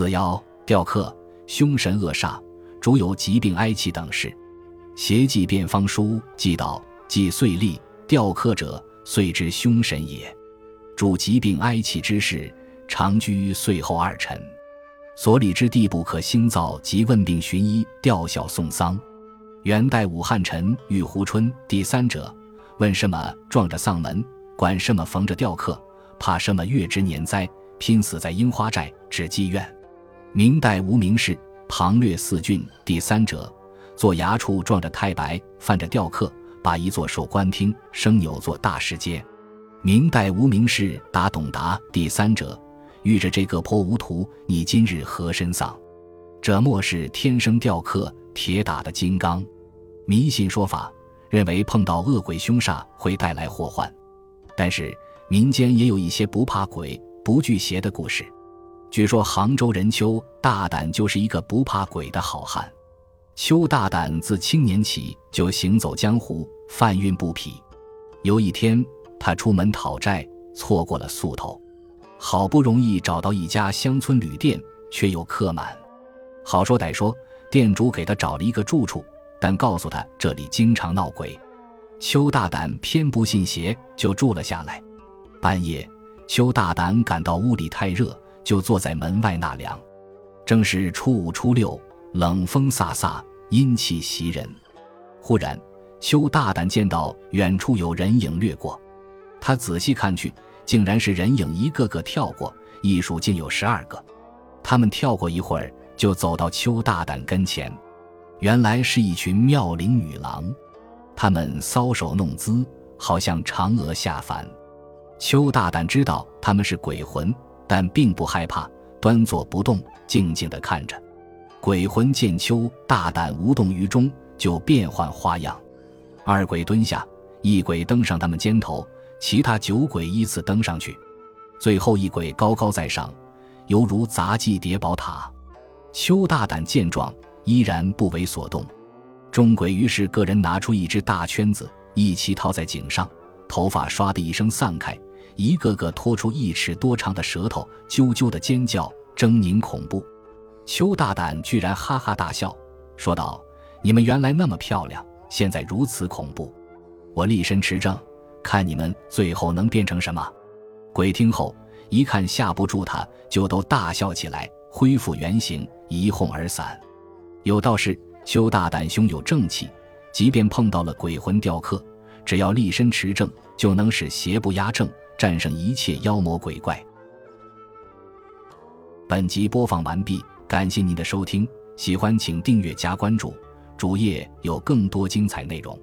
四爻雕刻，凶神恶煞，主有疾病哀气等事。邪记变方书记道：即岁历雕刻者，岁之凶神也。主疾病哀气之事，常居岁后二辰。所立之地不可兴造，即问病寻医，吊孝送丧。元代武汉臣玉湖春第三者问什么撞着丧门，管什么缝着吊刻，怕什么月之年灾，拼死在樱花寨至妓院。明代无名氏庞略四郡第三者坐衙处撞着太白，犯着吊刻，把一座守官厅生有座大石阶。明代无名氏答董达第三者，遇着这个坡无图，你今日何身丧？这莫是天生雕刻铁打的金刚？迷信说法认为碰到恶鬼凶煞会带来祸患，但是民间也有一些不怕鬼不惧邪的故事。据说杭州人邱大胆就是一个不怕鬼的好汉。邱大胆自青年起就行走江湖，贩运布匹。有一天。他出门讨债，错过了宿头，好不容易找到一家乡村旅店，却又客满。好说歹说，店主给他找了一个住处，但告诉他这里经常闹鬼。邱大胆偏不信邪，就住了下来。半夜，邱大胆感到屋里太热，就坐在门外纳凉。正是初五初六，冷风飒飒，阴气袭人。忽然，邱大胆见到远处有人影掠过。他仔细看去，竟然是人影一个个跳过，一数竟有十二个。他们跳过一会儿，就走到邱大胆跟前。原来是一群妙龄女郎，她们搔首弄姿，好像嫦娥下凡。邱大胆知道他们是鬼魂，但并不害怕，端坐不动，静静地看着。鬼魂见邱大胆无动于衷，就变换花样。二鬼蹲下，一鬼登上他们肩头。其他九鬼依次登上去，最后一鬼高高在上，犹如杂技叠宝塔。邱大胆见状，依然不为所动。众鬼于是个人拿出一只大圈子，一齐套在颈上，头发唰的一声散开，一个个拖出一尺多长的舌头，啾啾的尖叫，狰狞恐怖。邱大胆居然哈哈大笑，说道：“你们原来那么漂亮，现在如此恐怖，我立身持正。”看你们最后能变成什么？鬼听后一看吓不住他，就都大笑起来，恢复原形，一哄而散。有道是：邱大胆，胸有正气，即便碰到了鬼魂雕刻，只要立身持正，就能使邪不压正，战胜一切妖魔鬼怪。本集播放完毕，感谢您的收听，喜欢请订阅加关注，主页有更多精彩内容。